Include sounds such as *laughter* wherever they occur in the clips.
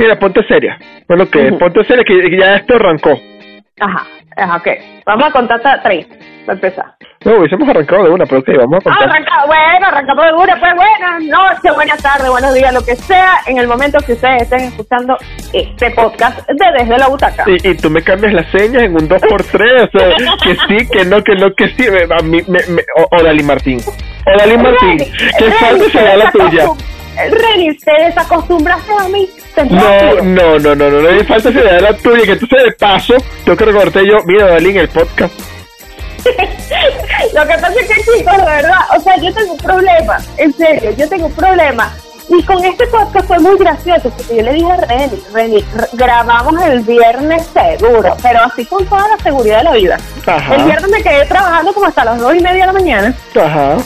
Mira, ponte seria. Bueno, que ponte seria que ya esto arrancó. Ajá, ajá, ok. Vamos a contar hasta tres, para empezar. No, hubiésemos arrancado de una, pero ok, vamos a contar. Arrancado, bueno, arrancamos de una, pues buenas noches, buenas tardes, buenos días, lo que sea, en el momento que ustedes estén escuchando este podcast de Desde la Butaca. Y, y tú me cambias las señas en un 2x3, o sea, que sí, que no, que no, que sí. A mí, me, me, o, Martín. O Dalí Martín, que falta será la tuya. Reni, te desacostumbraste a mí. No, no, no, no, no, no hay falta será la tuya, que entonces de paso tengo que recordarte yo, mira Dalí en el podcast. *laughs* Lo que pasa es que chicos, de verdad, o sea, yo tengo un problema, en serio, yo tengo un problema. Y con este podcast fue muy gracioso, porque yo le dije a Reni, Reni, grabamos el viernes seguro, pero así con toda la seguridad de la vida. Ajá. El viernes me quedé trabajando como hasta las dos y media de la mañana Ajá.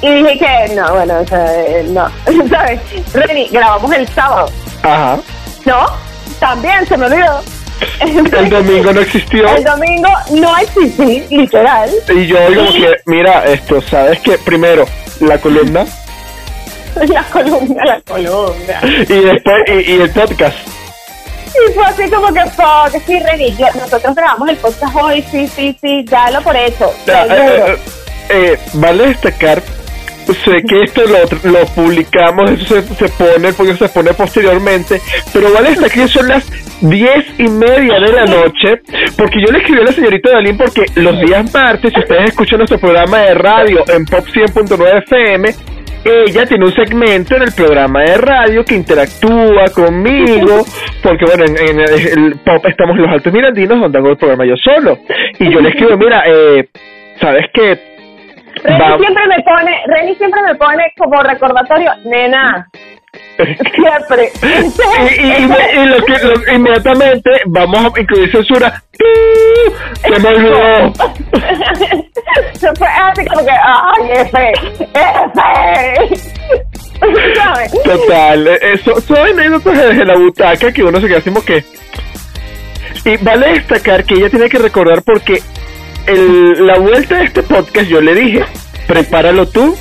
Y dije que no, bueno, o sea, eh, no, *laughs* ¿sabes? Reni, grabamos el sábado, Ajá. ¿no? También se me olvidó. El domingo no existió. El domingo no existí, literal. Y yo como que, mira, esto, ¿sabes qué? Primero, la columna *laughs* La columna, la columna. y después, y, y el podcast. Y fue así como que, fuck, sí, Reni, nosotros grabamos el podcast hoy, sí, sí, sí, ya lo por hecho. Ya, eh, eh, eh, vale destacar, sé que esto lo, lo publicamos, eso se, se pone, porque se pone posteriormente, pero vale destacar que son las diez y media de la noche, porque yo le escribí a la señorita Dalín porque los días martes, si ustedes escuchan nuestro programa de radio en Pop 100.9 FM, ella tiene un segmento en el programa de radio que interactúa conmigo, porque bueno, en, en el, pop estamos los altos mirandinos donde hago el programa yo solo. Y yo le escribo, mira, eh, ¿sabes qué? Reni Va- siempre me pone, Reni siempre me pone como recordatorio, nena, siempre. y, y- y- y lo que, lo- inmediatamente vamos a incluir censura. Se me olvidó. Se fue así como que, ay, F, F. ¿Sabes? Total, eso son anécdotas desde la butaca que uno se queda así como que... Y vale destacar que ella tiene que recordar porque el, la vuelta de este podcast yo le dije, prepáralo tú,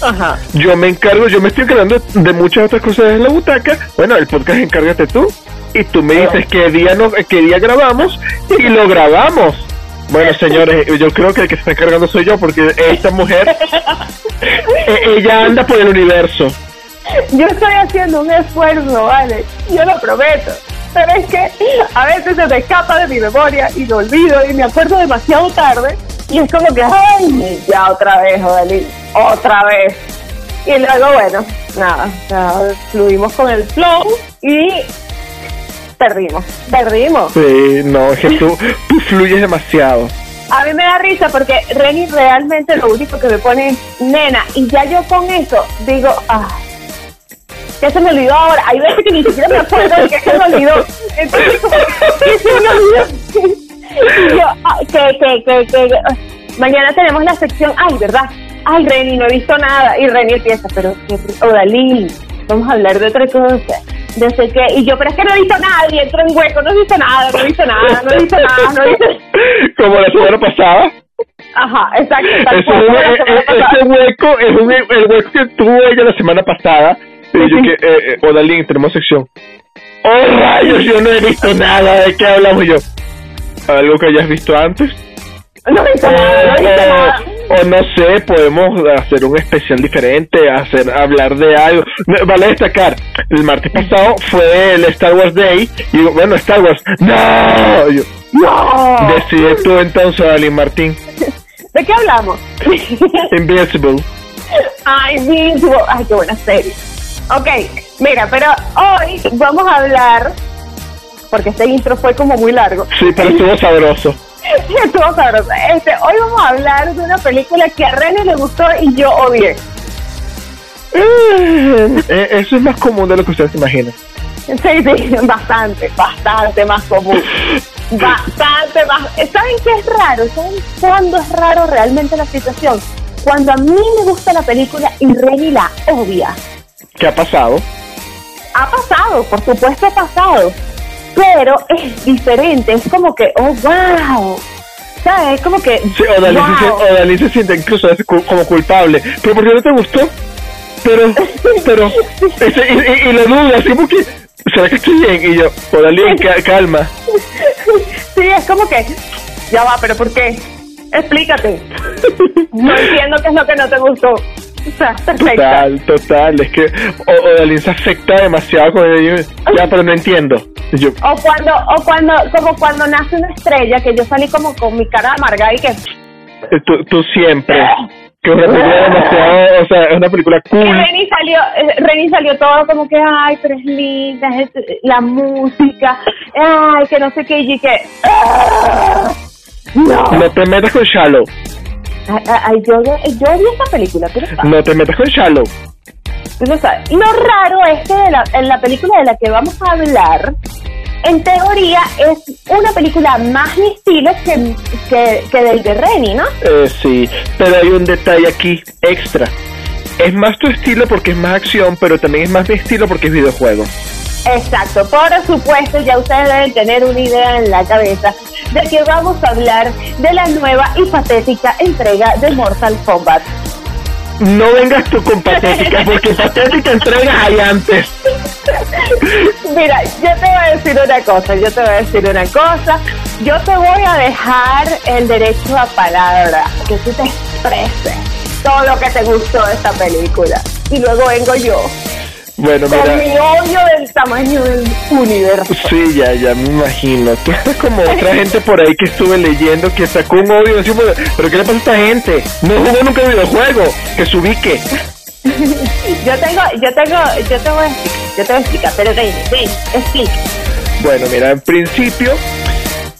Ajá. yo me encargo, yo me estoy encargando de muchas otras cosas desde la butaca, bueno, el podcast encárgate tú, y tú me dices qué día, no, qué día grabamos, y lo grabamos. Bueno, señores, yo creo que el que se está encargando soy yo, porque esta mujer, eh, ella anda por el universo. Yo estoy haciendo un esfuerzo, ¿vale? Yo lo prometo. Pero es que a veces se me escapa de mi memoria y lo olvido y me acuerdo demasiado tarde. Y es como que, ay, ya otra vez, Odalí, otra vez. Y luego, bueno, nada, sea, fluimos con el flow y perdimos, perdimos. Sí, no, es que tú, tú fluyes demasiado. A mí me da risa porque Reni realmente lo único que me pone es nena. Y ya yo con eso digo, ah, ya se me olvidó ahora. Hay veces que ni siquiera me acuerdo de que se me olvidó. Entonces, como que se me olvidó. Y yo, ah, que, que, que, que, ah, mañana tenemos la sección, ay, ¿verdad? Ay, Reni, no he visto nada. Y Reni empieza, pero, ¿qué? Odalí, vamos a hablar de otra cosa. De sé qué. Y yo, pero es que no he visto nada. Y entro en hueco, no he visto nada, no he visto nada, no he visto nada, no he visto Como la semana pasada. Ajá, exacto. e- pasada. ese hueco es un, el hueco que tuvo ella la semana pasada. Y yo que, eh, eh, Odalín, tenemos sección. ¡Oh, rayos! Yo no he visto nada. ¿De qué hablamos yo? ¿Algo que hayas visto antes? No he visto nada, no he visto nada. O, no sé, podemos hacer un especial diferente, hacer hablar de algo. Vale destacar, el martes pasado fue el Star Wars Day y digo, bueno, Star Wars, ¡no! Yo, No. Decide tú entonces, Alin Martín. ¿De qué hablamos? Invincible. Ay, mismo. Ay, qué buena serie. Ok, mira, pero hoy vamos a hablar, porque este intro fue como muy largo. Sí, pero estuvo sabroso. *laughs* Estuvo sabroso. Este, hoy vamos a hablar de una película que a René le gustó y yo odié. Eh, eso es más común de lo que ustedes imaginan. Sí, sí, *laughs* bastante, bastante más común. *laughs* Bastante más. ¿Saben qué es raro? ¿Saben cuándo es raro realmente la situación? Cuando a mí me gusta la película y Reni la odia. ¿Qué ha pasado? Ha pasado, por supuesto ha pasado. Pero es diferente, es como que, oh, wow. ¿Sabes? Es como que. Sí, Odalí, se, wow. siente- Odalí se siente incluso como culpable. ¿Pero por qué no te gustó? Pero, *laughs* pero, ese- y, y, y lo dudas, como que, ¿será que estoy bien? Y yo, Odalín, calma. *laughs* Sí, es como que, ya va, pero ¿por qué? Explícate. *laughs* No entiendo qué es lo que no te gustó. O Total, total. Es que Odalín se afecta demasiado con ellos. Ya, pero no entiendo. Yo, O cuando, o cuando, como cuando nace una estrella, que yo salí como con mi cara amargada y que... eh, tú, tú siempre. Que es una película demasiado, o sea, es una película cool. Reni salió, eh, Reni salió todo como que, ay, pero es linda, es la música, ay, que no sé qué, y que... "Ah, No. No te metas con Shallow. Ay, yo, yo vi esta película, pero No te metas con Shallow. sabes. Y lo raro es que de la, en la película de la que vamos a hablar, en teoría es una película más mi estilo que, que, que del de Reni, ¿no? Eh, sí, pero hay un detalle aquí extra. Es más tu estilo porque es más acción, pero también es más mi estilo porque es videojuego. Exacto, por supuesto, ya ustedes deben tener una idea en la cabeza de que vamos a hablar de la nueva y patética entrega de Mortal Kombat. No vengas tú con patética, porque patética entregas hay antes. Mira, yo te voy a decir una cosa, yo te voy a decir una cosa, yo te voy a dejar el derecho a palabra, que tú te expreses todo lo que te gustó de esta película. Y luego vengo yo, Bueno, con mi mira. odio del tamaño del universo. Sí, ya, ya me imagino. Tú estás como otra *laughs* gente por ahí que estuve leyendo que sacó un odio. Decimos, pero ¿qué le pasa a esta gente? No jugó nunca videojuego. Que se ubique. *laughs* Yo tengo, yo tengo, yo te voy a explicar, yo te voy a explicar, pero ven, ven, explica. Bueno, mira, en principio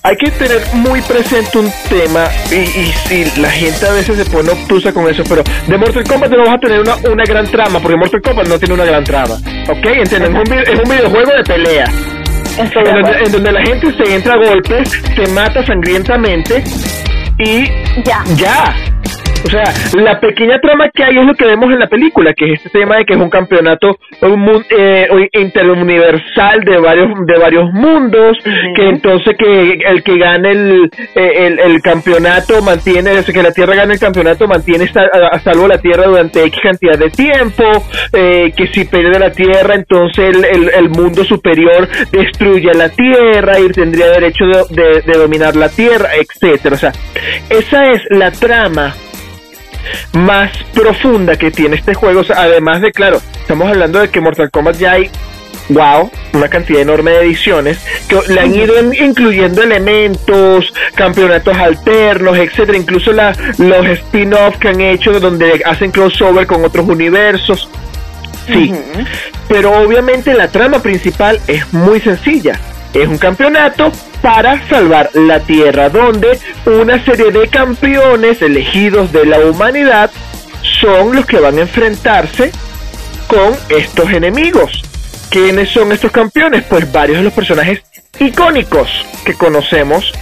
hay que tener muy presente un tema y, y la gente a veces se pone obtusa con eso, pero de Mortal Kombat no vas a tener una, una gran trama, porque Mortal Kombat no tiene una gran trama, ¿ok? Entienden, es un, es un videojuego de pelea, Estoy en donde, en donde la gente se entra a golpes, se mata sangrientamente y Ya. ya. O sea, la pequeña trama que hay es lo que vemos en la película, que es este tema de que es un campeonato un eh, interuniversal de varios de varios mundos, que entonces que el que gane el, eh, el, el campeonato mantiene, desde que la Tierra gane el campeonato mantiene a, a salvo la Tierra durante X cantidad de tiempo, eh, que si pierde la Tierra entonces el, el, el mundo superior destruye la Tierra y tendría derecho de, de- de dominar la Tierra, etcétera. O sea, esa es la trama más profunda que tiene este juego. O sea, además de, claro, estamos hablando de que Mortal Kombat ya hay, wow, una cantidad enorme de ediciones que le han ido in- incluyendo elementos, campeonatos alternos, etcétera, incluso la, los spin-off que han hecho donde hacen crossover con otros universos. Sí, pero obviamente la trama principal es muy sencilla. Es un campeonato para salvar la Tierra, donde una serie de campeones elegidos de la humanidad son los que van a enfrentarse con estos enemigos. ¿Quiénes son estos campeones? Pues varios de los personajes icónicos que conocemos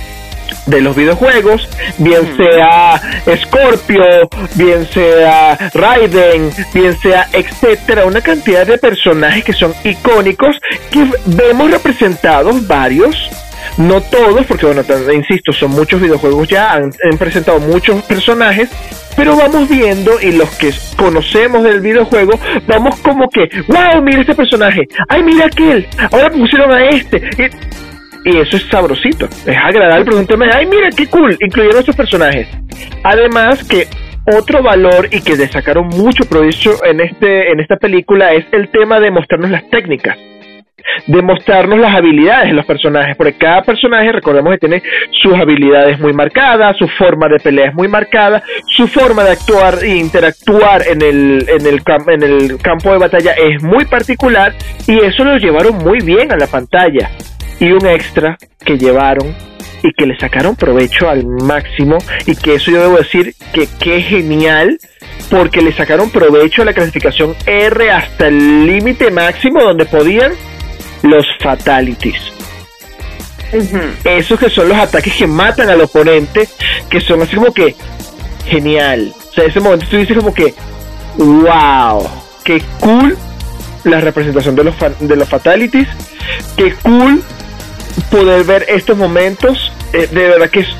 de los videojuegos, bien sea Scorpio, bien sea Raiden, bien sea etcétera, una cantidad de personajes que son icónicos que vemos representados varios no todos, porque bueno, insisto, son muchos videojuegos ya, han, presentado muchos personajes, pero vamos viendo y los que conocemos del videojuego, vamos como que, wow, mira este personaje, ay, mira aquel, ahora pusieron a este. Y, eso es sabrosito, es agradable preguntarme, ay, mira qué cool, incluyeron estos personajes. Además que otro valor y que le sacaron mucho provecho en este en esta película es el tema de mostrarnos las técnicas de mostrarnos las habilidades de los personajes, porque cada personaje, recordemos que tiene sus habilidades muy marcadas, su forma de pelea es muy marcada, su forma de actuar e interactuar en el, en el, en el campo de batalla es muy particular y eso lo llevaron muy bien a la pantalla. Y un extra que llevaron y que le sacaron provecho al máximo y que eso yo debo decir que qué genial porque le sacaron provecho a la clasificación R hasta el límite máximo donde podían los fatalities. Esos que son los ataques que matan al oponente, que son así como que genial. O sea, ese momento tú dices como que wow, qué cool la representación de los de los fatalities, qué cool poder ver estos momentos, eh, de verdad que es-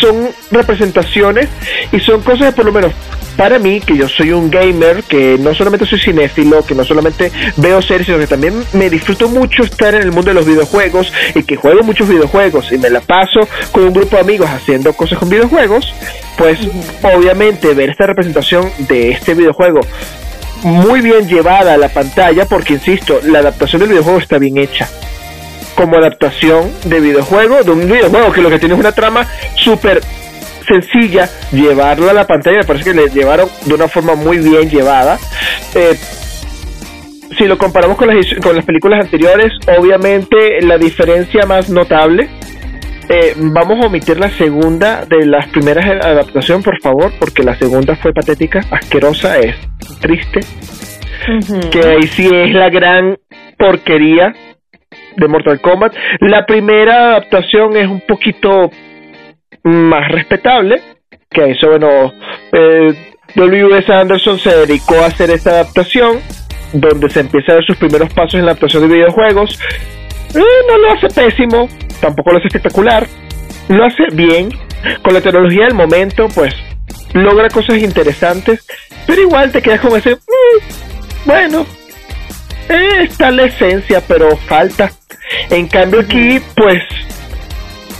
son representaciones y son cosas que por lo menos para mí, que yo soy un gamer, que no solamente soy cinéfilo, que no solamente veo series, sino que también me disfruto mucho estar en el mundo de los videojuegos y que juego muchos videojuegos y me la paso con un grupo de amigos haciendo cosas con videojuegos, pues obviamente ver esta representación de este videojuego muy bien llevada a la pantalla, porque insisto, la adaptación del videojuego está bien hecha como adaptación de videojuego, de un videojuego que lo que tiene es una trama súper sencilla, llevarlo a la pantalla, me parece que le llevaron de una forma muy bien llevada. Eh, si lo comparamos con las, con las películas anteriores, obviamente la diferencia más notable, eh, vamos a omitir la segunda de las primeras adaptaciones, por favor, porque la segunda fue patética, asquerosa, es triste. Que ahí sí es la gran porquería de Mortal Kombat. La primera adaptación es un poquito más respetable, que eso, bueno, eh, W.S. Anderson se dedicó a hacer esta adaptación, donde se empieza a ver sus primeros pasos en la adaptación de videojuegos. Eh, no lo hace pésimo, tampoco lo hace espectacular, lo hace bien, con la tecnología del momento, pues logra cosas interesantes, pero igual te quedas con ese, mm, bueno, está la esencia, pero falta. En cambio aquí, pues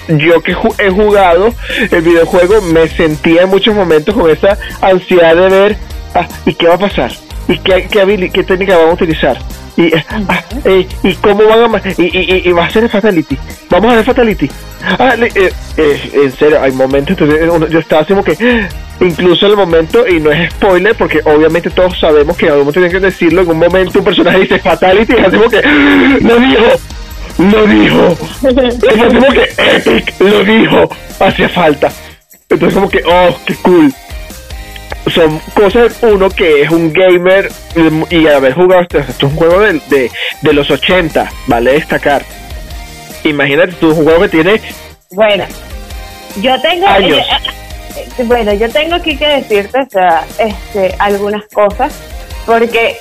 yo que he jugado el videojuego me sentía en muchos momentos con esa ansiedad de ver ah, y qué va a pasar y qué, qué, qué técnica vamos a utilizar y, ah, eh, y cómo van a y, y, y, va a ser el fatality vamos a hacer fatality ah, eh, eh, en serio hay momentos entonces yo estaba así como que incluso el momento y no es spoiler porque obviamente todos sabemos que en algún momento tienen que decirlo en un momento un personaje dice fatality y hacemos que no dijo lo dijo. Es como que Epic lo dijo. Hacía falta. Entonces como que, oh, qué cool. Son cosas, uno que es un gamer y haber jugado, esto es un juego de, de, los 80, vale destacar. Imagínate tú, un juego que tiene... Bueno, yo tengo... Años. Eh, eh, bueno, yo tengo aquí que decirte o sea, este, algunas cosas, porque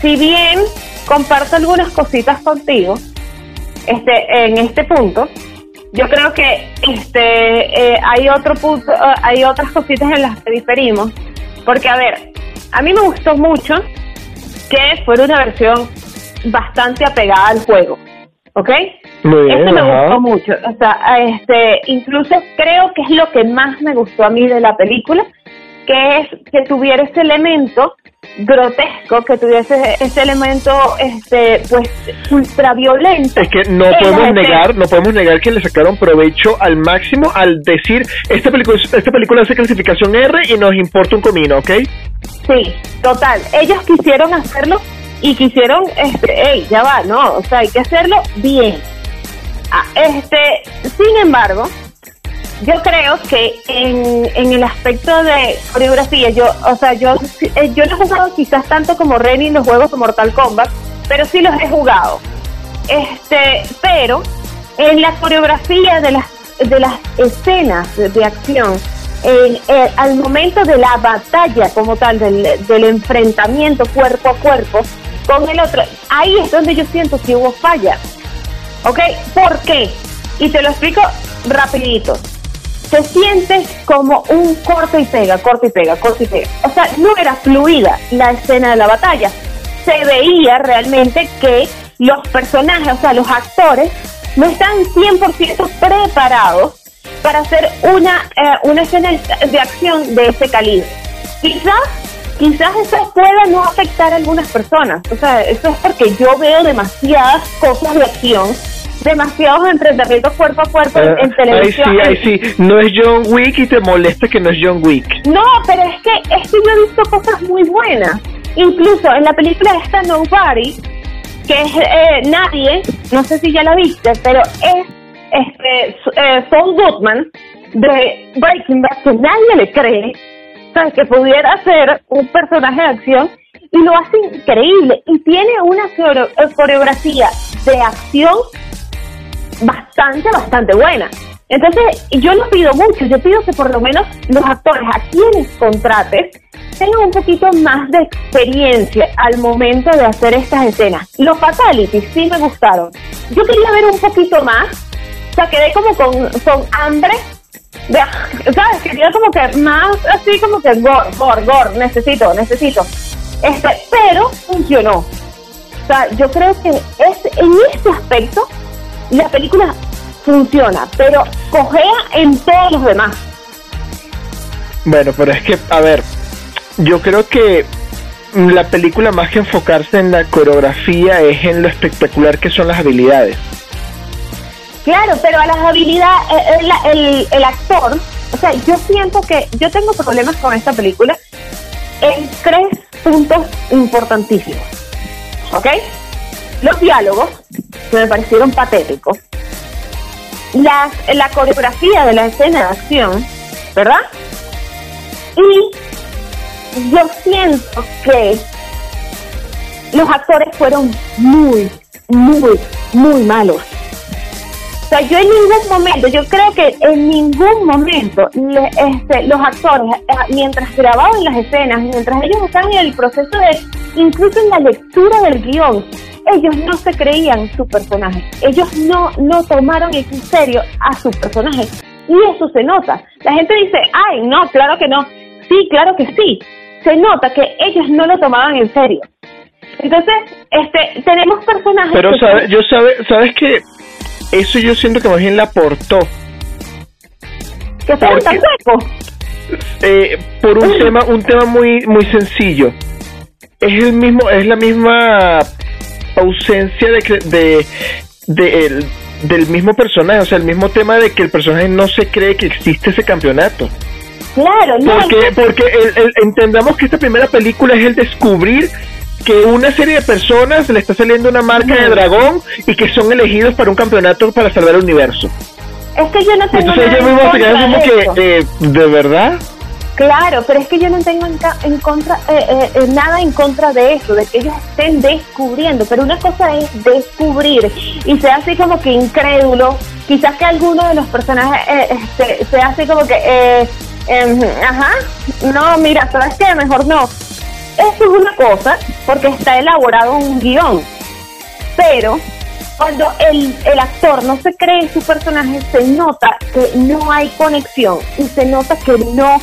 si bien comparto algunas cositas contigo, este, en este punto, yo creo que este, eh, hay otro punto, eh, hay otras cositas en las que diferimos, porque a ver, a mí me gustó mucho que fuera una versión bastante apegada al juego, ¿ok? Muy bien, Eso me gustó mucho, o sea, este, incluso creo que es lo que más me gustó a mí de la película, que es que tuviera ese elemento grotesco que tuviese ese elemento este pues ultraviolento. Es que no podemos negar no podemos negar que le sacaron provecho al máximo al decir esta película esta película hace clasificación R y nos importa un comino ¿ok? sí total. Ellos quisieron hacerlo y quisieron este hey ya va no o sea hay que hacerlo bien ah, este sin embargo yo creo que en, en el aspecto de coreografía, yo, o sea, yo, eh, yo no he jugado quizás tanto como Reni en los juegos de Mortal Kombat, pero sí los he jugado. Este, pero en la coreografía de las de las escenas de, acción, en, eh, al momento de la batalla como tal, del, del enfrentamiento cuerpo a cuerpo con el otro, ahí es donde yo siento que hubo falla. ¿Ok? ¿Por qué? Y te lo explico rapidito se siente como un corte y pega, corte y pega, corte y pega. O sea, no era fluida la escena de la batalla. Se veía realmente que los personajes, o sea, los actores, no están 100% preparados para hacer una, eh, una escena de acción de ese calibre. Quizás, quizás eso pueda no afectar a algunas personas. O sea, eso es porque yo veo demasiadas cosas de acción demasiados enfrentamientos cuerpo a cuerpo en, televisión. Ay, sí, ay, sí. No es John Wick y te molesta que no es John Wick. No, pero es que, es que yo he visto cosas muy buenas. Incluso en la película esta Nobody, que es eh, Nadie, no sé si ya la viste, pero es este eh, Saul Goodman de Breaking Bad, que nadie le cree, ¿sabes? que pudiera ser un personaje de acción y lo hace increíble y tiene una coreografía de acción bastante, bastante buena. Entonces, yo no pido mucho, yo pido que por lo menos los actores a quienes contrates tengan un poquito más de experiencia al momento de hacer estas escenas. Los fatalities sí me gustaron. Yo quería ver un poquito más, o sea, quedé como con, con hambre ¿sabes? Quería como que más así como que gore, gore, gore, necesito, necesito. Este, pero funcionó. O sea, yo creo que es, en este aspecto la película funciona, pero cogea en todos los demás. Bueno, pero es que, a ver, yo creo que la película más que enfocarse en la coreografía es en lo espectacular que son las habilidades. Claro, pero a las habilidades, eh, eh, el, el, actor, o sea, yo siento que yo tengo problemas con esta película en tres puntos importantísimos. ¿Ok? Los diálogos, que me parecieron patéticos. La, la coreografía de la escena de acción, ¿verdad? Y yo siento que los actores fueron muy, muy, muy malos. O sea, yo en ningún momento, yo creo que en ningún momento este, los actores, eh, mientras grababan las escenas, mientras ellos estaban en el proceso de, incluso en la lectura del guion, ellos no se creían su personaje. Ellos no, no tomaron en serio a su personaje. Y eso se nota. La gente dice, ay, no, claro que no. Sí, claro que sí. Se nota que ellos no lo tomaban en serio. Entonces, este, tenemos personajes. Pero sabe, yo sabe, sabes que eso yo siento que más bien la aportó. ¿Que sea tan eh, por un tema, un tema muy, muy sencillo. Es el mismo, es la misma ausencia de, de, de el, del mismo personaje, o sea, el mismo tema de que el personaje no se cree que existe ese campeonato. Claro, no. Porque, porque entendamos que esta primera película es el descubrir que una serie de personas le está saliendo una marca de dragón y que son elegidos para un campeonato para salvar el universo. Es que yo no tengo Entonces nada mismo se como que, eh, ¿de verdad? Claro, pero es que yo no tengo en, contra eh, eh, eh, nada en contra de eso, de que ellos estén descubriendo, pero una cosa es descubrir y sea así como que incrédulo, quizás que alguno de los personajes este, sea así como que, em, ajá, no, mira, ¿sabes qué? Mejor no. Eso es una cosa, porque está elaborado un guion, pero cuando el, el actor no se cree en su personaje, se nota que no hay conexión y se nota que no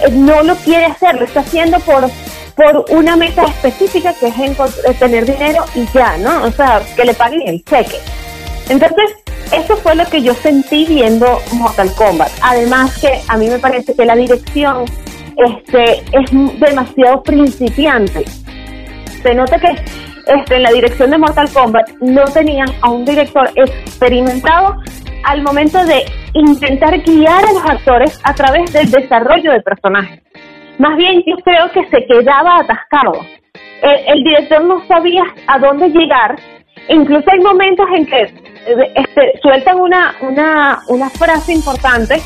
eh, no lo quiere hacer, lo está haciendo por por una meta específica que es eh, tener dinero y ya, ¿no? O sea, que le paguen el cheque. Entonces, eso fue lo que yo sentí viendo Mortal Kombat. Además que a mí me parece que la dirección este, es demasiado principiante. Se nota que este, en la dirección de Mortal Kombat no tenían a un director experimentado al momento de intentar guiar a los actores a través del desarrollo del personaje. Más bien yo creo que se quedaba atascado. El, director no sabía a dónde llegar. Incluso hay momentos en que este, sueltan una, una, una frase importante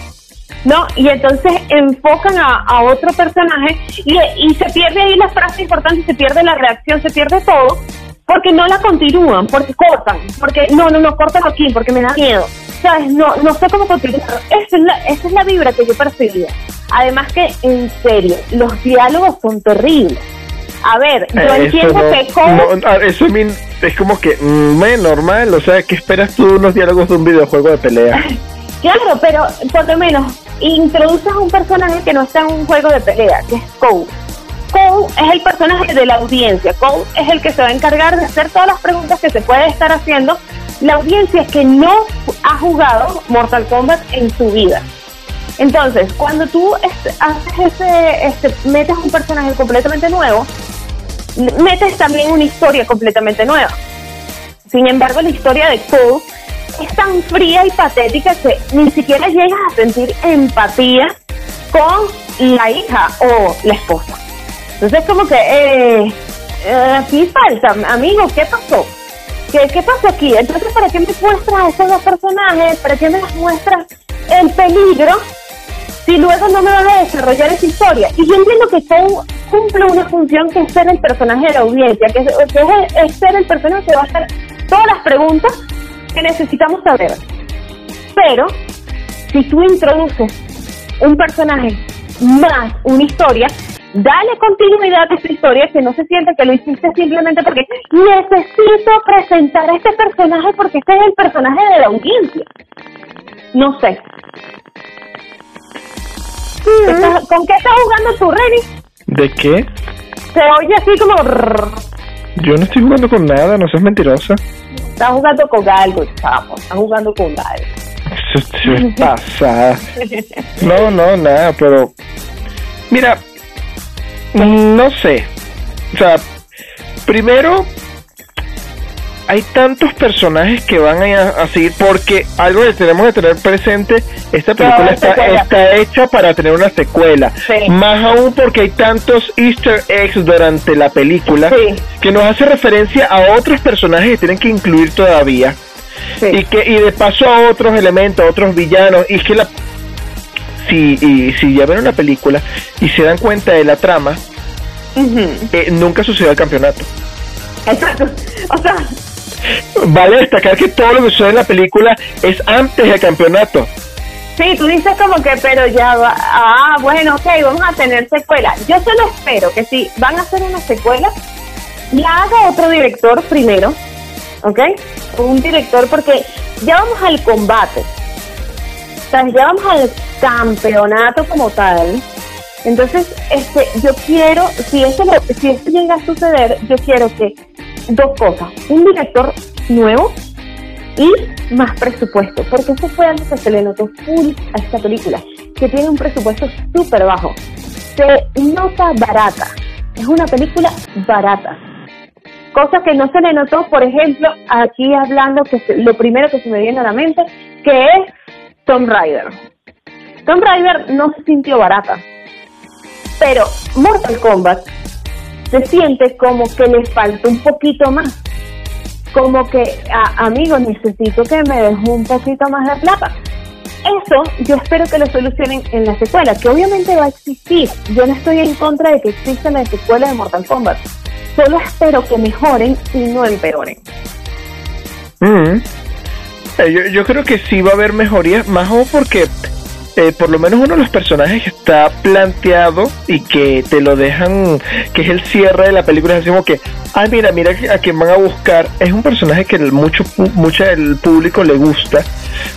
¿no? Y entonces enfocan a, otro personaje y, y, se pierde ahí la frase importante, se pierde la reacción, se pierde todo, porque no la continúan, porque cortan, porque no, no, no, cortan aquí, porque me da miedo. ¿Sabes? No, no sé cómo continuar. Esa es, la, esa es la vibra que yo percibía. Además que, en serio, los diálogos son terribles. A ver, yo eh, entiendo que ah, eso es como que, mm, normal, o sea, ¿qué esperas tú unos diálogos de un videojuego de pelea? *laughs* claro, pero por lo menos introduces a un personaje que no está en un juego de pelea, que es Cole Cole es el personaje de la audiencia. Cole es el que se va a encargar de hacer todas las preguntas que se puede estar haciendo la audiencia que no ha jugado Mortal Kombat en su vida. Entonces, cuando tú haces ese, este, metes un personaje completamente nuevo, metes también una historia completamente nueva. Sin embargo, la historia de Cole es tan fría y patética que ni siquiera llegas a sentir empatía con la hija o la esposa. Entonces como que, eh, eh, aquí falta, amigo, ¿qué pasó? ¿Qué, ¿Qué pasó aquí? Entonces, ¿para qué me muestras a esos dos personajes? ¿Para qué me muestras el peligro si luego no me van a desarrollar esa historia? Y yo entiendo que cumple una función que es ser el personaje de la audiencia, que, es, ser el personaje que va a hacer todas las preguntas que necesitamos saber. Pero, si tú introduces un personaje más una historia, dale continuidad a esta historia, que no se siente que lo hiciste simplemente porque necesito presentar a este personaje porque este es el personaje de la audiencia. No sé. ¿Estás- ¿Con qué estás jugando tú, Reni? ¿De qué? Se oye así como... Yo no estoy jugando con nada, no seas mentirosa. Estás jugando con algo, chamo. Estás jugando con algo. Pasada. No, no, nada, pero... Mira, no sé. O sea, primero, hay tantos personajes que van a, a seguir, porque algo que tenemos que tener presente, esta película está, está hecha para tener una secuela. Sí. Más aún porque hay tantos easter eggs durante la película Sí. que nos hace referencia a otros personajes que tienen que incluir todavía Sí. y que y de paso a otros elementos, a otros villanos y que la si y si ya ven una película y se dan cuenta de la trama eh, nunca sucedió el campeonato Exacto. O sea, vale destacar que todo lo que sucede en la película es antes del campeonato sí, tú dices como que, pero ya va. Ah, bueno, ok, vamos a tener secuela. Yo solo espero que si van a hacer una secuela, la haga otro director primero, ¿ok? Un director, porque ya vamos al combate. O sea, ya vamos al campeonato como tal. Entonces, este, yo quiero, si esto, si esto llega a suceder, yo quiero que dos cosas. Un director nuevo y más presupuesto, porque eso fue algo que se le notó full a esta película, que tiene un presupuesto súper bajo. Se nota barata, es una película barata. Cosa que no se le notó, por ejemplo, aquí hablando que lo primero que se me viene a la mente, que es Tomb Raider. Tomb Raider no se sintió barata, pero Mortal Kombat se siente como que le falta un poquito más como que, amigo, necesito que me des un poquito más de plata. Eso yo espero que lo solucionen en la secuela, que obviamente va a existir. Yo no estoy en contra de que exista la secuela de Mortal Kombat. Solo espero que mejoren y no empeoren. Mm. Eh, yo, yo creo que sí va a haber mejorías, más aún porque eh, por lo menos uno de los personajes que está planteado y que te lo dejan, que es el cierre de la película, es así como que, ay mira, mira a quien van a buscar, es un personaje que el mucho mucho del público le gusta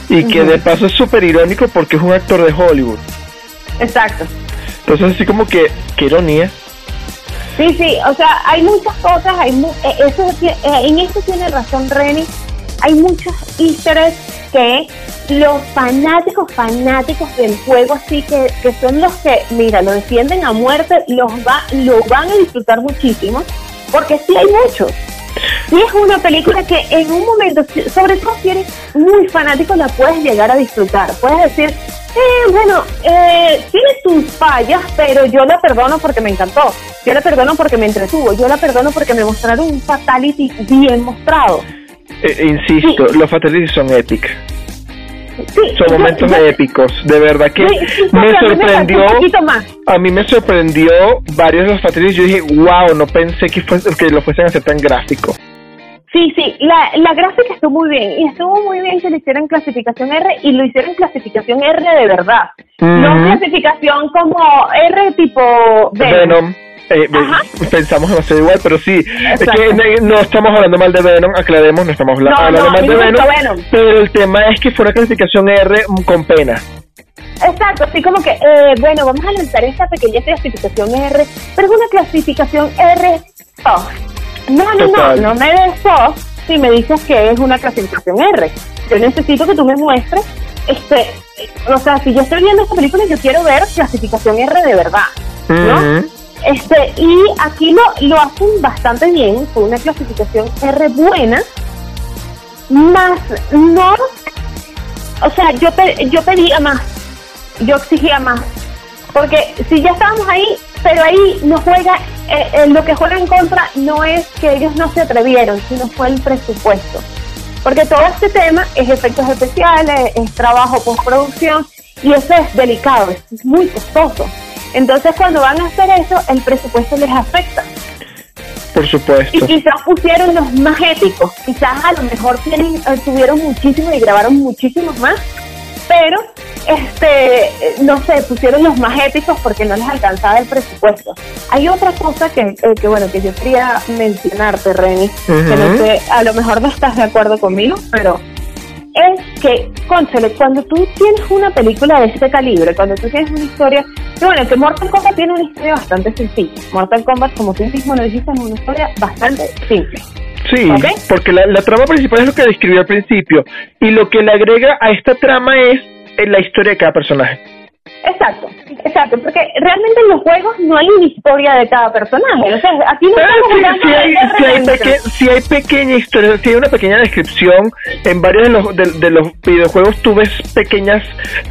y que de paso es súper irónico porque es un actor de Hollywood. Exacto. Entonces así como que, qué ironía. Sí, sí, o sea, hay muchas cosas, hay mu- eh, eso, eh, en eso tiene razón Reni, hay muchos easter eggs que los fanáticos, fanáticos del juego, así que, que son los que, mira, lo defienden a muerte, los va, lo van a disfrutar muchísimo, porque sí hay muchos. Y es una película que en un momento, sobre todo si eres muy fanático, la puedes llegar a disfrutar. Puedes decir, eh, bueno, eh, tiene sus fallas, pero yo la perdono porque me encantó. Yo la perdono porque me entretuvo. Yo la perdono porque me mostraron un fatality bien mostrado. Eh, insisto, Sí. los fatalities son épicos. Sí, Son momentos yo- épicos. De verdad que Sí, me sorprendió. A mí me sorprendió varios de los fatalities. Yo dije, wow, no pensé que, fue- que lo fuesen a hacer tan gráfico. Sí, sí, la, la gráfica estuvo muy bien y estuvo muy bien que lo hicieran clasificación R y lo hicieron clasificación R de verdad. No clasificación como R tipo Venom. Venom. Eh, pensamos demasiado igual, pero sí, es que no, estamos hablando mal de Venom, aclaremos, no estamos No, hablando no, mal de Venom, pero el tema es que fue una clasificación R con pena. Exacto, así como que, eh, bueno, vamos a lanzar esta pequeña clasificación R, pero es una clasificación R soft. No, no, Total. no, no me des soft si me dices que es una clasificación R. Yo necesito que tú me muestres, este, o sea, si yo estoy viendo esta película, yo quiero ver clasificación R de verdad, ¿no? Este, y aquí lo, lo hacen bastante bien, fue una clasificación R buena, más no, o sea, yo, pe- yo pedía más, yo exigía más, porque si ya estábamos ahí, pero ahí no juega, eh, eh, lo que juega en contra no es que ellos no se atrevieron, sino fue el presupuesto. Porque todo este tema es efectos especiales, es trabajo postproducción y eso es delicado, es muy costoso. Entonces cuando van a hacer eso, el presupuesto les afecta. Por supuesto. Y quizás pusieron los más éticos, quizás a lo mejor tienen, eh, tuvieron muchísimo y grabaron muchísimos más, pero este eh, no sé, pusieron los más éticos porque no les alcanzaba el presupuesto. Hay otra cosa que, eh, que bueno, que yo quería mencionarte, Reni, que no sé, a lo mejor no estás de acuerdo conmigo, pero es que, conchale, cuando tú tienes una película de este calibre, cuando tú tienes una historia, que bueno, que Mortal Kombat tiene una historia bastante sencilla. Mortal Kombat, como tú mismo lo dijiste, es una historia bastante simple. Sí, porque la, la trama principal es lo que describió al principio y lo que le agrega a esta trama es eh, la historia de cada personaje. Exacto, exacto, porque realmente en los juegos no hay una historia de cada personaje. O sea, aquí no estamos si, hay, si, hay si, hay pequeña historia, si hay una pequeña descripción en varios de los, de, los videojuegos, tú ves pequeñas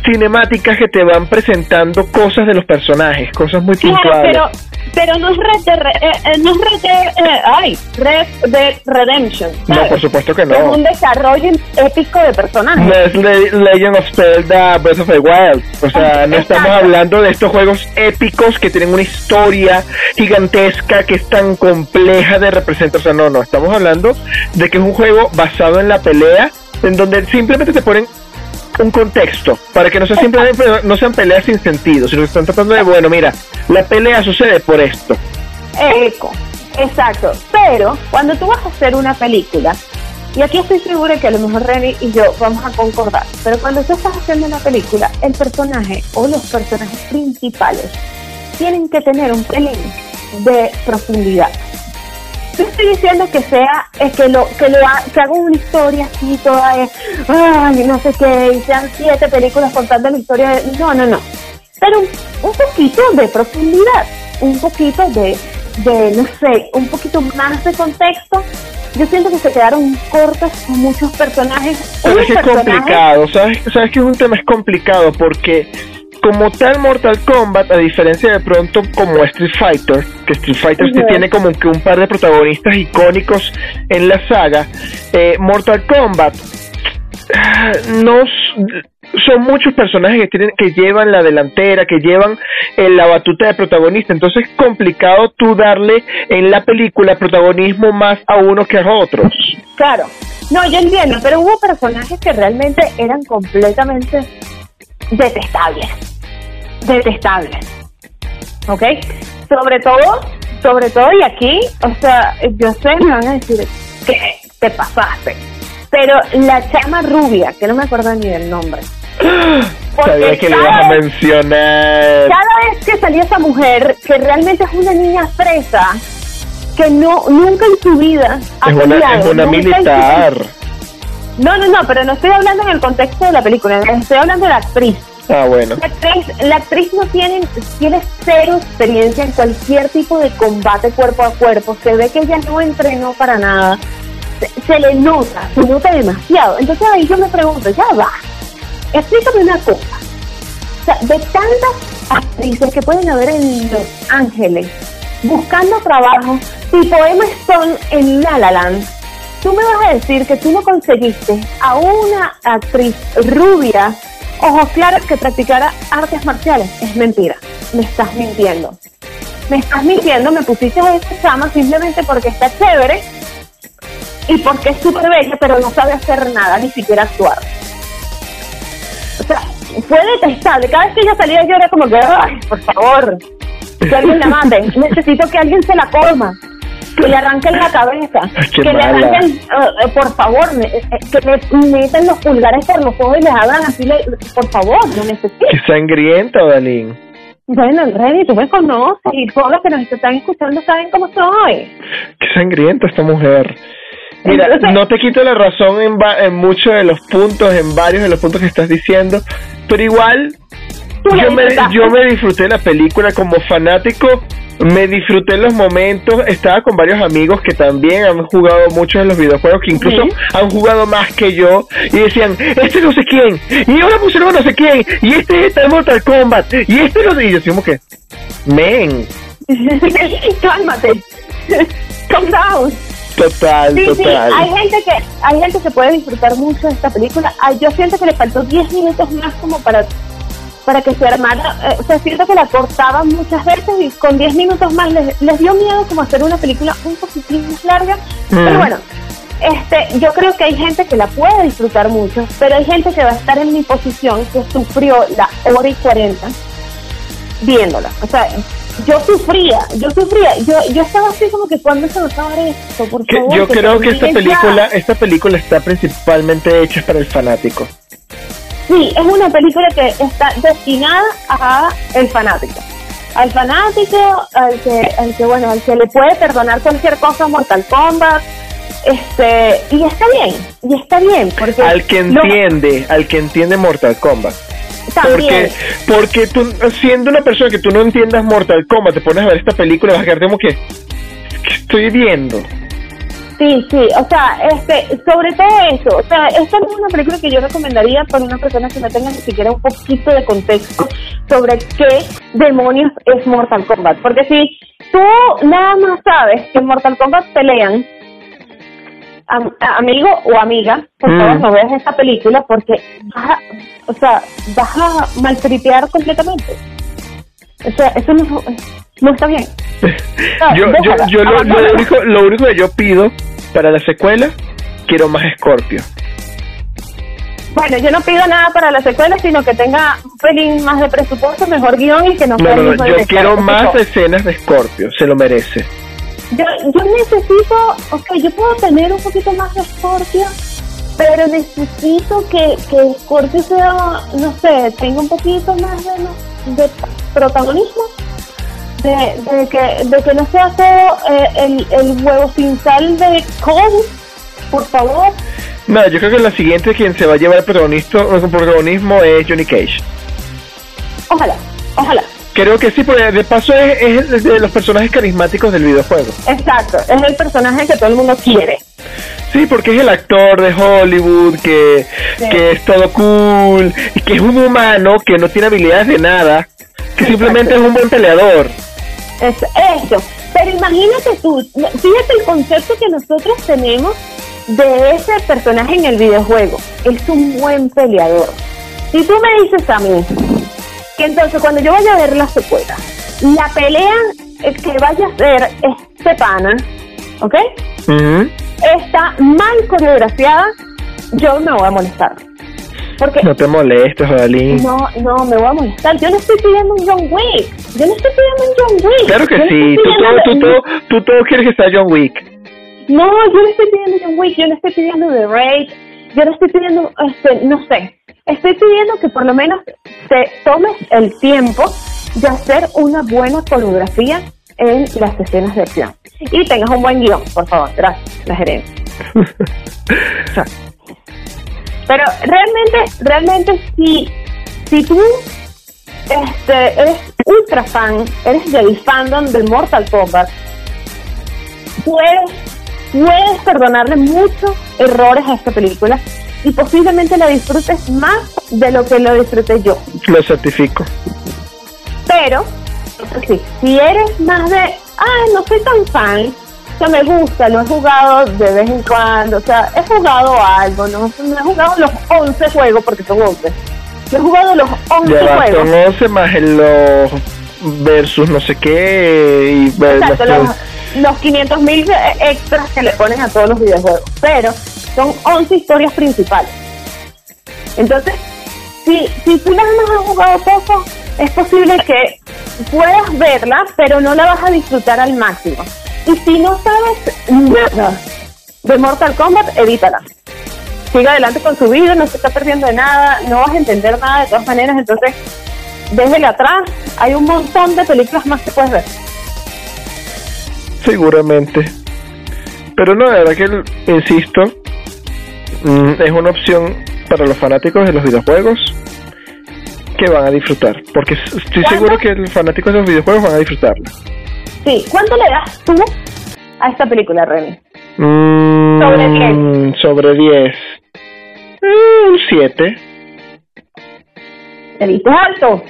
cinemáticas que te van presentando cosas de los personajes, cosas muy puntuales. pero, pero no es Red Dead, eh, eh, no es Red Dead, eh, ay, Red Dead Redemption. No, por supuesto que no. Es un desarrollo épico de personajes. No es Legend of Zelda Breath of the Wild. O sea, no estamos hablando de estos juegos épicos que tienen una historia gigantesca que es tan compleja de representar. O sea, no, no, estamos hablando de que es un juego basado en la pelea, en donde simplemente te ponen un contexto para que no sea simplemente no sean peleas sin sentido, sino que están tratando de, bueno, mira, la pelea sucede por esto. Eco, exacto. Pero cuando tú vas a hacer una película, y aquí estoy segura que a lo mejor Reni y yo vamos a concordar, pero cuando tú estás haciendo una película, el personaje o los personajes principales tienen que tener un pelín de profundidad. No estoy diciendo que sea es que lo que lo que haga una historia así toda es ay no sé qué y sean siete películas contando la historia de no no no pero un, poquito de profundidad un poquito de de no sé un poquito más de contexto yo siento que se quedaron cortos con muchos personajes. Sabes que es complicado, ¿sabes? sabes que es un tema es complicado porque como tal Mortal Kombat, a diferencia de pronto como Street Fighter, que Street Fighter tiene como que un par de protagonistas icónicos en la saga, eh, Mortal Kombat no son muchos personajes que tienen que llevan la delantera, que llevan eh, la batuta de protagonista, entonces es complicado tú darle en la película protagonismo más a uno que a otros. Claro, no, yo entiendo, pero hubo personajes que realmente eran completamente detestables, detestables, ¿ok? Sobre todo, sobre todo, y aquí, o sea, yo sé, me van a decir, que te pasaste? Pero la chama rubia, que no me acuerdo ni del nombre, *gasps* Sabía que le ibas a mencionar. Cada vez que salía esa mujer, que realmente es una niña fresa, que no nunca en su vida ha es una, es una militar. No, no, no, pero no estoy hablando en el contexto de la película, estoy hablando de la actriz. Ah, bueno. La actriz, la actriz no tiene, tiene cero experiencia en cualquier tipo de combate cuerpo a cuerpo. Se ve que ella no entrenó para nada. Se, se le nota, se nota demasiado. Entonces ahí yo me pregunto, ya va explícame una cosa. O sea, de tantas actrices que pueden haber en Los Ángeles buscando trabajo, tipo Emma Stone en La La Land, tú me vas a decir que tú no conseguiste a una actriz rubia, ojos claros, que practicara artes marciales. Es mentira. Me estás mintiendo. Me estás mintiendo, me pusiste a esta chama simplemente porque está chévere y porque es súper bella, pero no sabe hacer nada, ni siquiera actuar. O sea, fue detestable. Cada vez que ella salía yo era como por favor, que alguien la mate. Necesito que alguien se la coma. Que le arranquen la cabeza. *laughs* que le arranquen, uh, por favor, eh, que le meten los pulgares por los ojos y les hagan así, por favor, no necesito. Qué sangriento, Dalín. Bueno, Reni, tú me conoces y todos los que nos están escuchando saben cómo soy. Qué sangrienta esta mujer. Mira, no te quito la razón en, en muchos de los puntos, en varios de los puntos que estás diciendo, pero igual yo me, yo me disfruté la película como fanático, me disfruté los momentos, estaba con varios amigos que también han jugado muchos de los videojuegos, que incluso han jugado más que yo, y decían, este no sé quién, y ahora pusieron no sé quién, y este es el Mortal Kombat, y este no sé, y decimos que, men. *laughs* Cálmate, calm down. Total, total. Hay gente que hay gente que puede disfrutar mucho de esta película. yo siento que le faltó 10 minutos más como para para que se armara, eh, o sea, siento que la cortaban muchas veces y con 10 minutos más les, les dio miedo como hacer una película un poquitín más larga, pero mm. bueno, este, yo creo que hay gente que la puede disfrutar mucho, pero hay gente que va a estar en mi posición que sufrió la hora y 40 viéndola, o sea, yo sufría, yo sufría, yo, yo estaba así como que cuando se nos va esto, por favor. yo creo que esta película, esta película está principalmente hecha para el fanático. Sí, es una película que está destinada a el fanático. Al fanático, al que, al que bueno, al que le puede perdonar cualquier cosa Mortal Kombat, este, y está bien, y está bien, porque al que entiende, al que entiende Mortal Kombat. también, Porque, porque tú, siendo una persona que tú no entiendas Mortal Kombat, te pones a ver esta película y vas a quedarte como que, ¿qué estoy viendo? Sí, sí, o sea, este, sobre todo eso, o sea, esta no es una película que yo recomendaría para una persona que no tenga ni siquiera un poquito de contexto sobre qué demonios es Mortal Kombat, porque si tú nada más sabes que en Mortal Kombat pelean, am- amigo o amiga, por Mm. favor no veas esta película porque vas a, o sea, vas a maltripear completamente. O sea, eso no, no está bien. No, yo, yo, yo lo, único, lo único que yo pido para la secuela, quiero más Scorpio. Bueno, yo no pido nada para la secuela, sino que tenga un pelín más de presupuesto, mejor guion y que no sea No, no, yo quiero más escenas de Scorpio, se lo merece. Yo, yo necesito, ok, yo puedo tener un poquito más de Scorpio, pero necesito que, que Scorpio sea, no sé, tenga un poquito más de, no- de protagonismo. De, de, que, de que no sea todo eh, el, el huevo sin sal de Cole, por favor. No, yo creo que la siguiente quien se va a llevar el protagonista, el protagonismo es Johnny Cage. Ojalá, ojalá. Creo que sí, porque de paso es, es de los personajes carismáticos del videojuego. Exacto, es el personaje que todo el mundo quiere. Sí, porque es el actor de Hollywood que, Sí. que es todo cool, y que es un humano que no tiene habilidades de nada, que simplemente es un buen peleador. Es eso. Pero imagínate tú, fíjate el concepto que nosotros tenemos de ese personaje en el videojuego. Es un buen peleador. Si tú me dices a mí que entonces cuando yo vaya a ver la secuela, la pelea que vaya a hacer este pana, ¿ok? Está mal coreografiada, yo me voy a molestar. Porque No te molestes, Odalín. no, no, me voy a molestar. Yo no estoy pidiendo un John Wick. Yo no estoy pidiendo un John Wick. Claro que Yo sí, tú todo, tú, todo, tú todo quieres que sea John Wick. No, yo no estoy pidiendo John Wick, yo no estoy pidiendo The Raid, yo no estoy pidiendo, este, no sé. Estoy pidiendo que por lo menos te tomes el tiempo de hacer una buena coreografía en las escenas de acción. Y tengas un buen guion, por favor. Gracias, la gerencia. *laughs* Pero realmente, realmente si, si tú este, eres ultra fan, eres del fandom de Mortal Kombat, puedes, puedes perdonarle muchos errores a esta película y posiblemente la disfrutes más de lo que lo disfruté yo. Lo certifico. Pero, sí, si eres más de, ah, no soy tan fan, o sea, me gusta, lo he jugado de vez en cuando, o sea, he jugado algo, no, no he jugado los 11 juegos porque son 11. Yo he jugado los 11 Ya juegos. son 11 más los versus no sé qué y Exacto, los, los 500 mil extras que le ponen a todos los videojuegos. Pero son 11 historias principales. Entonces, si, si tú más has jugado poco, es posible que puedas verla, pero no la vas a disfrutar al máximo. Y si no sabes nada de Mortal Kombat, evítala. Sigue adelante con su vida, no se está perdiendo de nada, no vas a entender nada de todas maneras, entonces déjele atrás. Hay un montón de películas más que puedes ver. Seguramente. Pero no, de verdad que, insisto, mm, es una opción para los fanáticos de los videojuegos que van a disfrutar. Porque estoy ¿Cuándo? seguro que los fanáticos de los videojuegos van a disfrutarla. Sí, ¿cuánto le das tú a esta película, Remy? Mm, Sobre 10. Sobre 10. Mm, Un 7. ¿Le diste alto?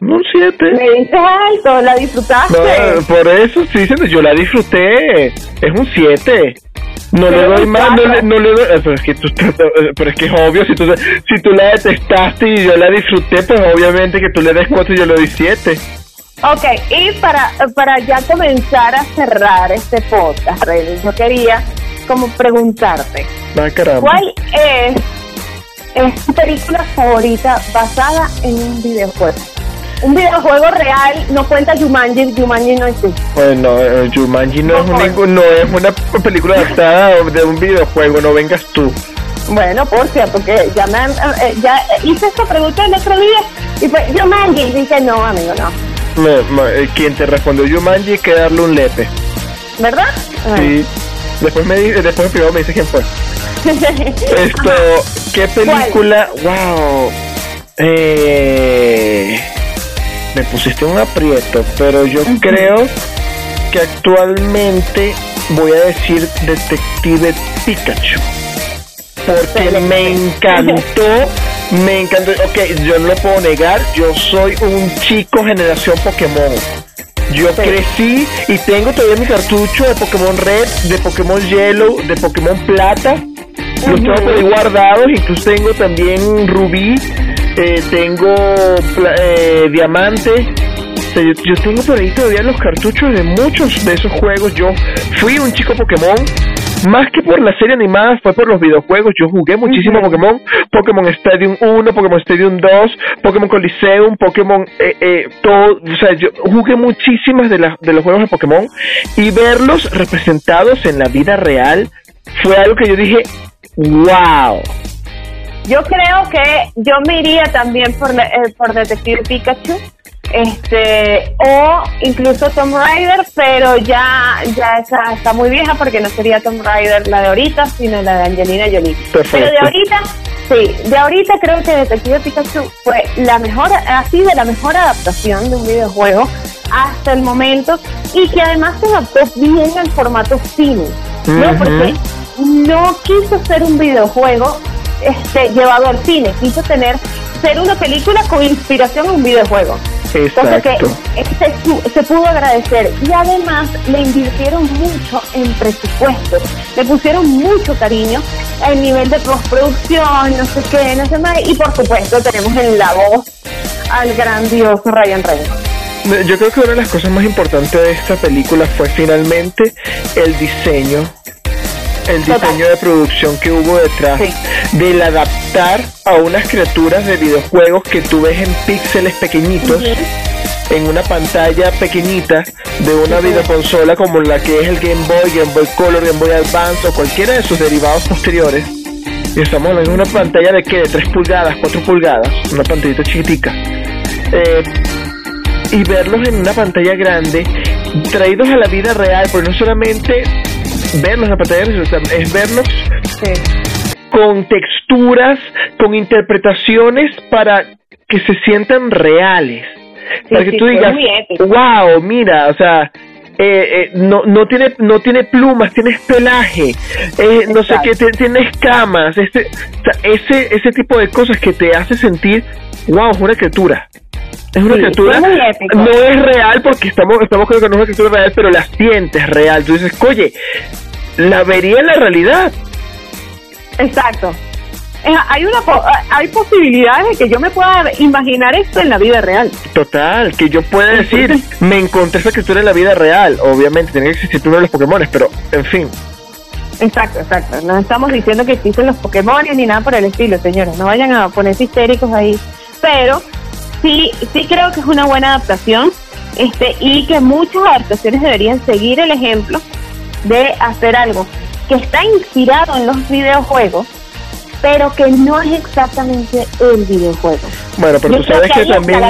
Un 7. ¿Le diste alto? ¿La disfrutaste? No, por eso estoy diciendo, yo la disfruté. Es un 7. No le doy más, no le, no le doy. Pero es que tú, pero es que es obvio, si tú, si tú la detestaste y yo la disfruté, pues obviamente que tú le des 4 y yo le doy 7. Ok, y para, para ya comenzar a cerrar este podcast, yo quería como preguntarte, Ah. ¿cuál es, es tu película favorita basada en un videojuego? Un videojuego real, no cuenta Jumanji, Jumanji no existe. Bueno, eh, Jumanji no es, un, no es una película adaptada de un videojuego, no vengas tú. Bueno, por cierto, que ya, me eh, ya hice esta pregunta el otro día y fue Yumanji. Y dije, no, amigo, no. Eh, quien te respondió Yumanji, hay que darle un lepe. ¿Verdad? Sí. Después me después primero me dice quién fue. *laughs* Esto, ¿qué película? Wow. Eh, me pusiste un aprieto, pero yo creo que actualmente voy a decir Detective Pikachu. Porque me encantó, me encantó. Ok, yo no lo puedo negar, yo soy un chico generación Pokémon. Yo crecí y tengo todavía mi cartucho de Pokémon Red, de Pokémon Yellow, de Pokémon Plata. Los tengo por ahí guardados, incluso tengo también Rubí, eh, tengo eh, Diamante. yo, yo, tengo por ahí todavía los cartuchos de muchos de esos juegos. Yo fui un chico Pokémon más que por la serie animada, fue por los videojuegos. Yo jugué muchísimo Pokémon, Pokémon Stadium 1, Pokémon Stadium 2, Pokémon Coliseum, Pokémon, eh, eh, todo, o sea, yo jugué muchísimas de, de los juegos de Pokémon y verlos representados en la vida real fue algo que yo dije, wow. Yo creo que yo me iría también por, eh, por Detective Pikachu este o incluso Tomb Raider, pero ya ya esa está muy vieja porque no sería Tomb Raider la de ahorita, sino la de Angelina Jolie. Pero de ahorita, sí, de ahorita creo que Detective Pikachu fue la mejor, ha sido la mejor adaptación de un videojuego hasta el momento y que además se adaptó bien al formato cine, ¿no? Porque no quiso ser un videojuego este llevado al cine, quiso tener ser una película con inspiración en un videojuego. Exacto. que se, pudo agradecer y además le invirtieron mucho en presupuesto, le pusieron mucho cariño al nivel de postproducción, no sé qué, no sé más, y por supuesto tenemos en la voz al grandioso Ryan Reynolds. Yo creo que una de las cosas más importantes de esta película fue finalmente el diseño el diseño de producción que hubo detrás del adaptar a unas criaturas de videojuegos que tú ves en píxeles pequeñitos. En una pantalla pequeñita de una videoconsola como la que es el Game Boy, Game Boy Color, Game Boy Advance o cualquiera de sus derivados posteriores. Y estamos hablando de una pantalla de que de 3 pulgadas, 4 pulgadas, una pantallita chiquitica. Eh, y verlos en una pantalla grande, traídos a la vida real, pues no solamente verlos en pantalla es verlos con texturas, con interpretaciones para que se sientan reales. para que tú digas, wow, mira, o sea, eh, eh, no, no tiene no tiene plumas, tiene pelaje, eh, no sé qué, tiene escamas, ese, ese, ese tipo de cosas que te hace sentir, wow, es una criatura. Es una criatura, no es real porque estamos, estamos creo que no es una criatura real, pero la sientes real. Tú dices, oye, la vería en la realidad. Exacto. Hay una hay posibilidades de que yo me pueda imaginar esto en la vida real. Total, que yo pueda decir, *laughs* me encontré esa criatura en la vida real. Obviamente, tiene que existir uno de los Pokémon, pero en fin. Exacto, exacto. No estamos diciendo que existen los Pokémon ni nada por el estilo, señores. No vayan a ponerse histéricos ahí. Pero sí, sí creo que es una buena adaptación este y que muchas adaptaciones deberían seguir el ejemplo de hacer algo que está inspirado en los videojuegos, pero que no es exactamente el videojuego. Bueno, pero tú sabes que, también,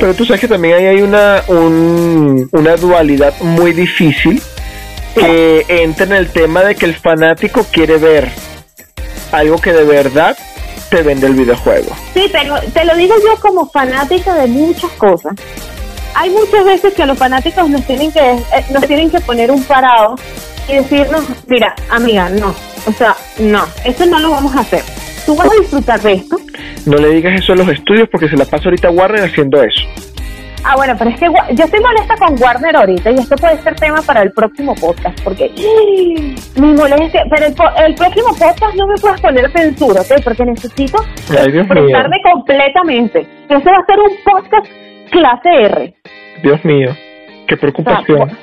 pero tú sabes que también ahí hay una una dualidad muy difícil que entra en el tema de que el fanático quiere ver algo que de verdad te vende el videojuego. Sí, pero te lo digo yo como fanática de muchas cosas. Hay muchas veces que los fanáticos nos tienen que eh, nos tienen que poner un parado y decirnos, mira, amiga, no, o sea, no, eso no lo vamos a hacer. ¿Tú vas a disfrutar de esto? No le digas eso a los estudios porque se la pasa ahorita Warner haciendo eso. Ah, bueno, pero es que yo estoy molesta con Warner ahorita y esto puede ser tema para el próximo podcast, porque *gasps* mi molestia, pero el, próximo podcast no me puedes poner censura, ¿ok? Porque necesito expresarme completamente. Eso va a ser un podcast clase R. Dios mío, qué preocupación.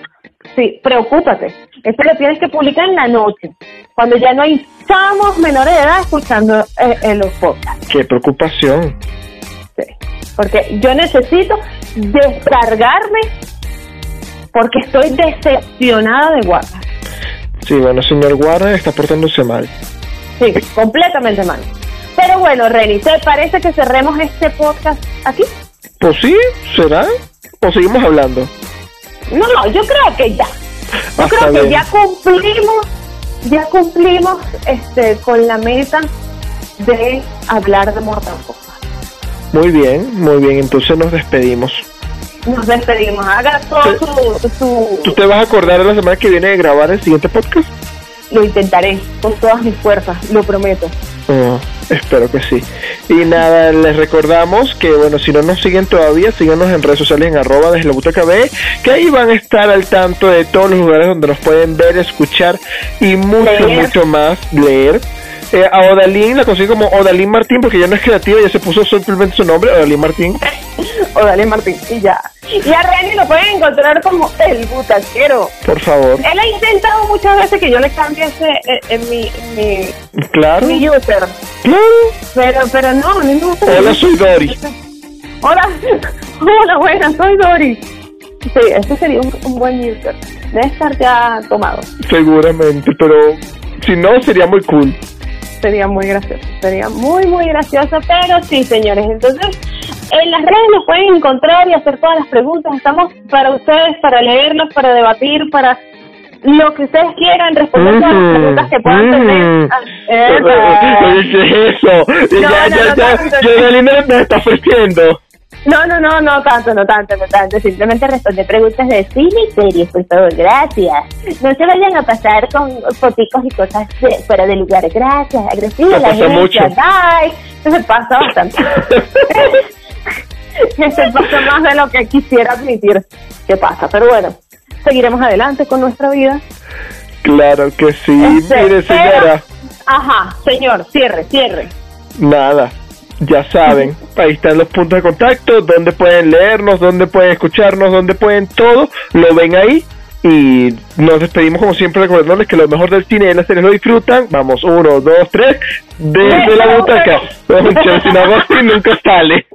Sí, preocúpate. Esto lo tienes que publicar en la noche, cuando ya no hay chamos menores de edad escuchando eh, en los podcasts. Qué preocupación. Sí, porque yo necesito descargarme porque estoy decepcionada de Warner. Sí, bueno, señor Warner está portándose mal. Sí, completamente mal. Pero bueno, Reni, ¿te parece que cerremos este podcast aquí? Pues sí, ¿será? ¿O seguimos hablando? No, no, yo creo que ya. Yo Ah, creo que ya cumplimos, ya cumplimos este con la meta de hablar de Mortal Kombat. Muy bien, muy bien. Entonces nos despedimos. Nos despedimos. Haga todo su, su- ¿Tú te vas a acordar de la semana que viene de grabar el siguiente podcast? Lo intentaré con todas mis fuerzas, lo prometo. Oh, espero que sí. Y nada, les recordamos que, bueno, si no nos siguen todavía, síganos en redes sociales en arroba desde la butaca B, que ahí van a estar al tanto de todos los lugares donde nos pueden ver, escuchar y mucho, Leer. mucho más leer. Eh, a Odalín la consigo como Odalín Martín porque ya no es creativa, ya se puso simplemente su nombre, Odalín Martín. *laughs* O dale Martín, y ya. Y a Reni lo pueden encontrar como el butaquero. Por favor. Él ha intentado muchas veces que yo le cambie ese eh, en mi, en mi, Claro, mi user. claro. Pero, pero no, a mí me gusta. Hola, *laughs* soy Dori. Hola, hola, buenas, soy Dori. Sí, ese sería un, un buen user. Debe estar ya tomado. Seguramente, pero si no, sería muy cool. Sería muy gracioso. Sería muy, muy gracioso. Pero sí, señores. Entonces, en las redes nos pueden encontrar y hacer todas las preguntas. Estamos para ustedes, para leerlos, para debatir, para lo que ustedes quieran, responder todas las preguntas que puedan tener. Ah. ¿Qué es eso? Ya, no, ya, ya, nos está ofreciendo. No, no, no, no tanto, no tanto, no tanto. Simplemente responde preguntas de cine y series, por favor, gracias. No se vayan a pasar con foticos y cosas fuera de lugar. Gracias, agresiva Se pasa mucho. Bye. Eso se pasa bastante. *laughs* se pasa más de lo que quisiera admitir que pasa. Pero bueno, seguiremos adelante con nuestra vida. Claro que sí. Este, Mire, señora, pero- Ajá, señor, cierre, cierre. nada. Ya saben, ahí están los puntos de contacto, donde pueden leernos, donde pueden escucharnos, donde pueden todo, lo ven ahí. Y nos despedimos como siempre recordándoles que lo mejor del cine y las series lo disfrutan. Vamos, uno, dos, tres, desde la butaca. Hago así, nunca sale.